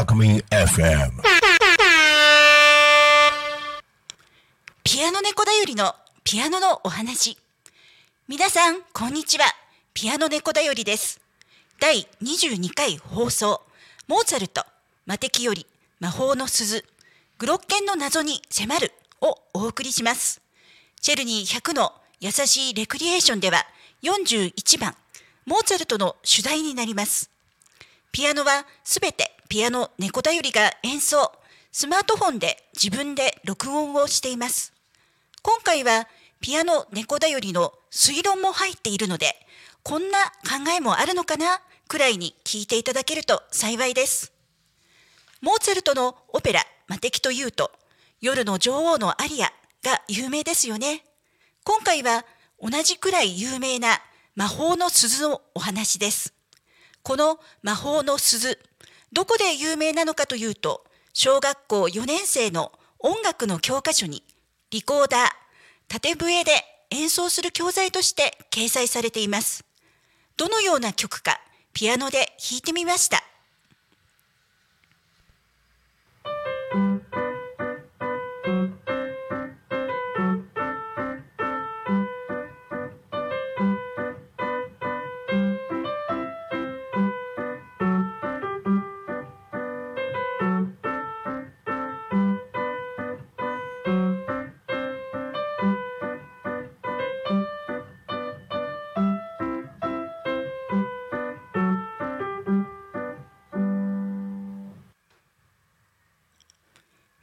FM. ピアノ猫だよりのピアノのお話。皆さん、こんにちは。ピアノ猫だよりです。第22回放送、モーツァルト、魔敵より魔法の鈴、グロッケンの謎に迫るをお送りします。チェルニー100の優しいレクリエーションでは41番、モーツァルトの主題になります。ピアノはすべてピアノ猫だよりが演奏、スマートフォンで自分で録音をしています。今回はピアノ猫だよりの推論も入っているので、こんな考えもあるのかなくらいに聞いていただけると幸いです。モーツァルトのオペラ魔敵というと、夜の女王のアリアが有名ですよね。今回は同じくらい有名な魔法の鈴のお話です。この魔法の鈴、どこで有名なのかというと、小学校4年生の音楽の教科書に、リコーダー、縦笛で演奏する教材として掲載されています。どのような曲か、ピアノで弾いてみました。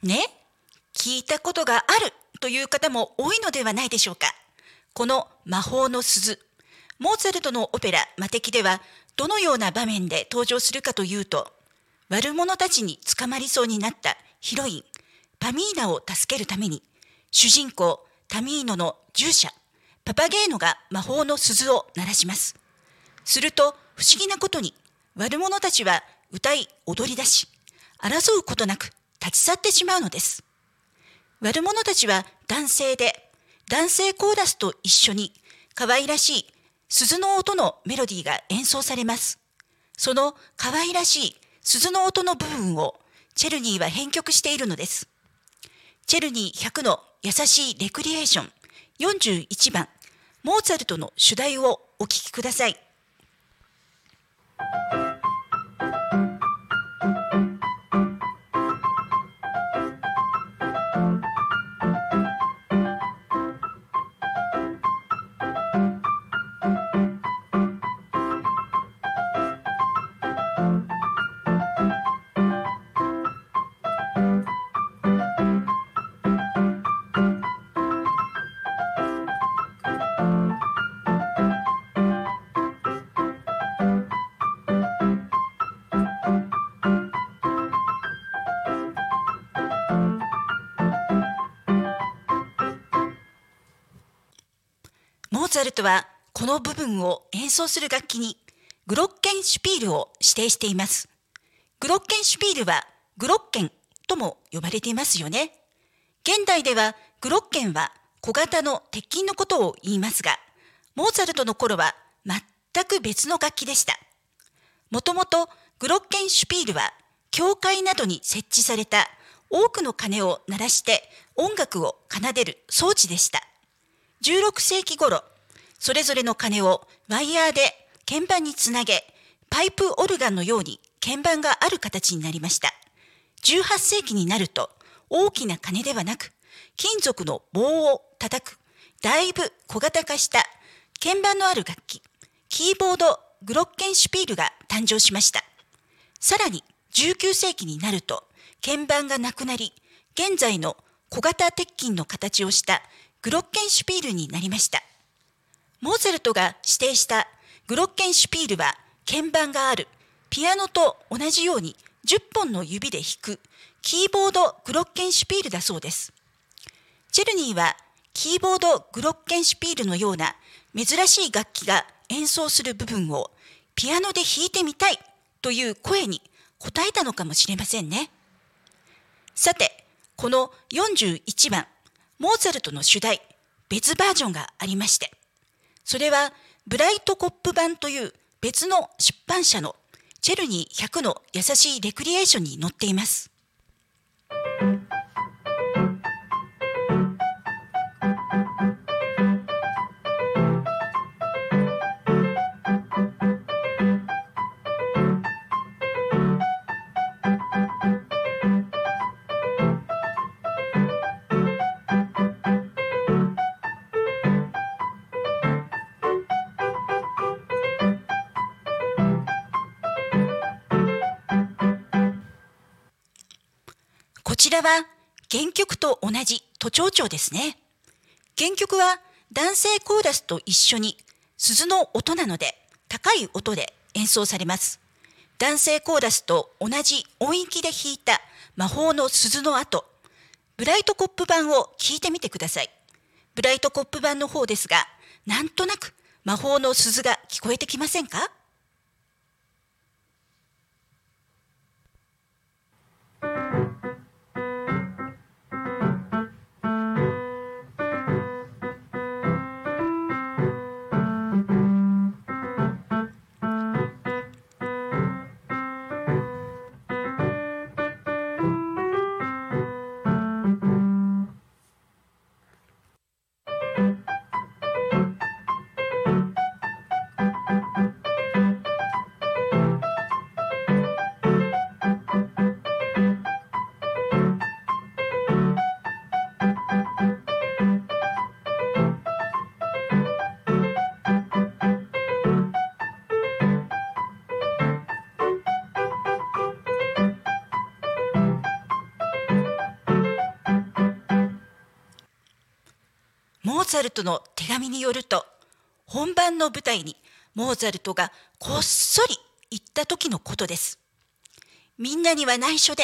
ね聞いたことがあるという方も多いのではないでしょうか。この魔法の鈴、モーツァルトのオペラ魔敵ではどのような場面で登場するかというと、悪者たちに捕まりそうになったヒロイン、パミーナを助けるために、主人公タミーノの従者、パパゲーノが魔法の鈴を鳴らします。すると不思議なことに悪者たちは歌い踊り出し、争うことなく立ち去ってしまうのです。悪者たちは男性で、男性コーラスと一緒に可愛らしい鈴の音のメロディーが演奏されます。その可愛らしい鈴の音の部分をチェルニーは編曲しているのです。チェルニー100の優しいレクリエーション41番モーツァルトの主題をお聴きください。ツァルトはこの部分を演奏する楽器にグロッケンシュピールを指定しています。グロッケンシュピールはグロッケンとも呼ばれていますよね。現代ではグロッケンは小型の鉄筋のことを言いますが、モーツァルトの頃は全く別の楽器でした。もともとグロッケンシュピールは教会などに設置された多くの鐘を鳴らして音楽を奏でる装置でした。16世紀頃、それぞれの鐘をワイヤーで鍵盤につなげ、パイプオルガンのように鍵盤がある形になりました。18世紀になると、大きな鐘ではなく、金属の棒を叩く、だいぶ小型化した鍵盤のある楽器、キーボードグロッケンシュピールが誕生しました。さらに19世紀になると、鍵盤がなくなり、現在の小型鉄筋の形をしたグロッケンシュピールになりました。モーツァルトが指定したグロッケンシュピールは鍵盤があるピアノと同じように10本の指で弾くキーボードグロッケンシュピールだそうです。チェルニーはキーボードグロッケンシュピールのような珍しい楽器が演奏する部分をピアノで弾いてみたいという声に応えたのかもしれませんね。さて、この41番、モーツァルトの主題、別バージョンがありまして、それはブライトコップ版という別の出版社のチェルニー100の優しいレクリエーションに載っています。ちらは原曲と同じ都庁長ですね。原曲は男性コーラスと一緒に鈴の音なので高い音で演奏されます。男性コーラスと同じ音域で弾いた魔法の鈴の後、ブライトコップ版を聴いてみてください。ブライトコップ版の方ですが、なんとなく魔法の鈴が聞こえてきませんか？モーツァルトの手紙によると本番の舞台にモーツァルトがこっそり行った時のことです。みんなには内緒で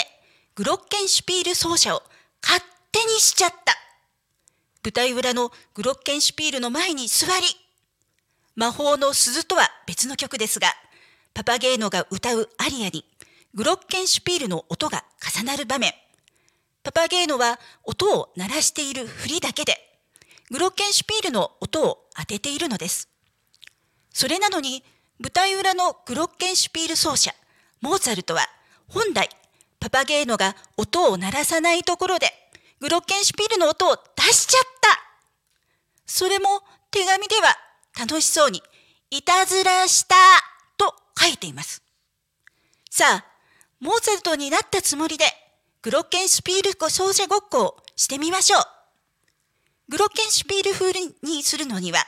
グロッケンシュピール奏者を勝手にしちゃった。舞台裏のグロッケンシュピールの前に座り、魔法の鈴とは別の曲ですが、パパゲーノが歌うアリアにグロッケンシュピールの音が重なる場面。パパゲーノは音を鳴らしている振りだけでグロッケンシュピールの音を当てているのです。それなのに、舞台裏のグロッケンシュピール奏者、モーツァルトは、本来、パパゲーノが音を鳴らさないところで、グロッケンシュピールの音を出しちゃったそれも手紙では楽しそうに、いたずらしたと書いています。さあ、モーツァルトになったつもりで、グロッケンシュピール奏者ごっこをしてみましょう。グロッケンシュピール風にするのには、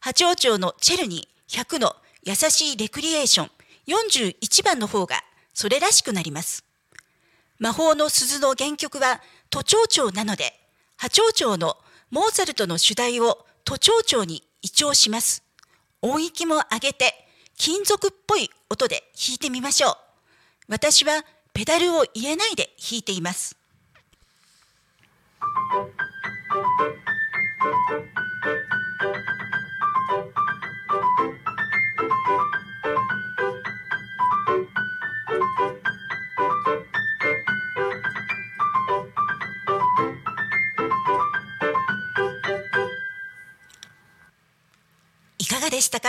八王朝のチェルニー100の優しいレクリエーション41番の方がそれらしくなります。魔法の鈴の原曲は都庁長なので、八王朝のモーツァルトの主題を都庁長に移調します。音域も上げて金属っぽい音で弾いてみましょう。私はペダルを入れないで弾いています。いかがでしたか？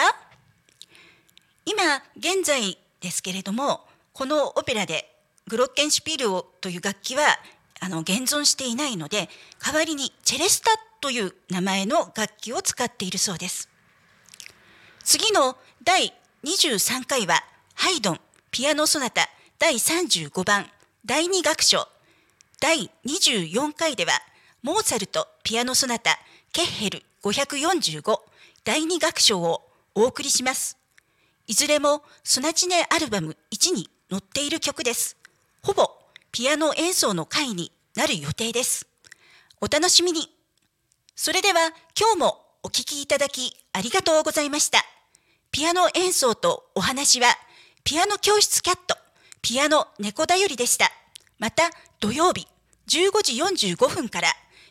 今現在ですけれどもこのオペラでグロッケンシュピールをという楽器はあの現存していないので代わりにチェレスタという名前の楽器を使っているそうです。次の第23回はハイドンピアノソナタ第35番第2楽章第24回ではモーツァルトピアノソナタケッヘル545第2楽章をお送りします。いずれもソナチネアルバム1に載っている曲です。ほぼピアノ演奏の回になる予定です。お楽しみに。それでは今日もお聴きいただきありがとうございました。ピアノ演奏とお話はピアノ教室キャット、ピアノ猫だよりでした。また土曜日15時45分から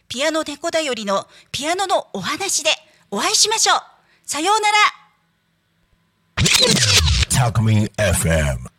ピアノ猫だよりのピアノのお話でお会いしましょう。さようなら。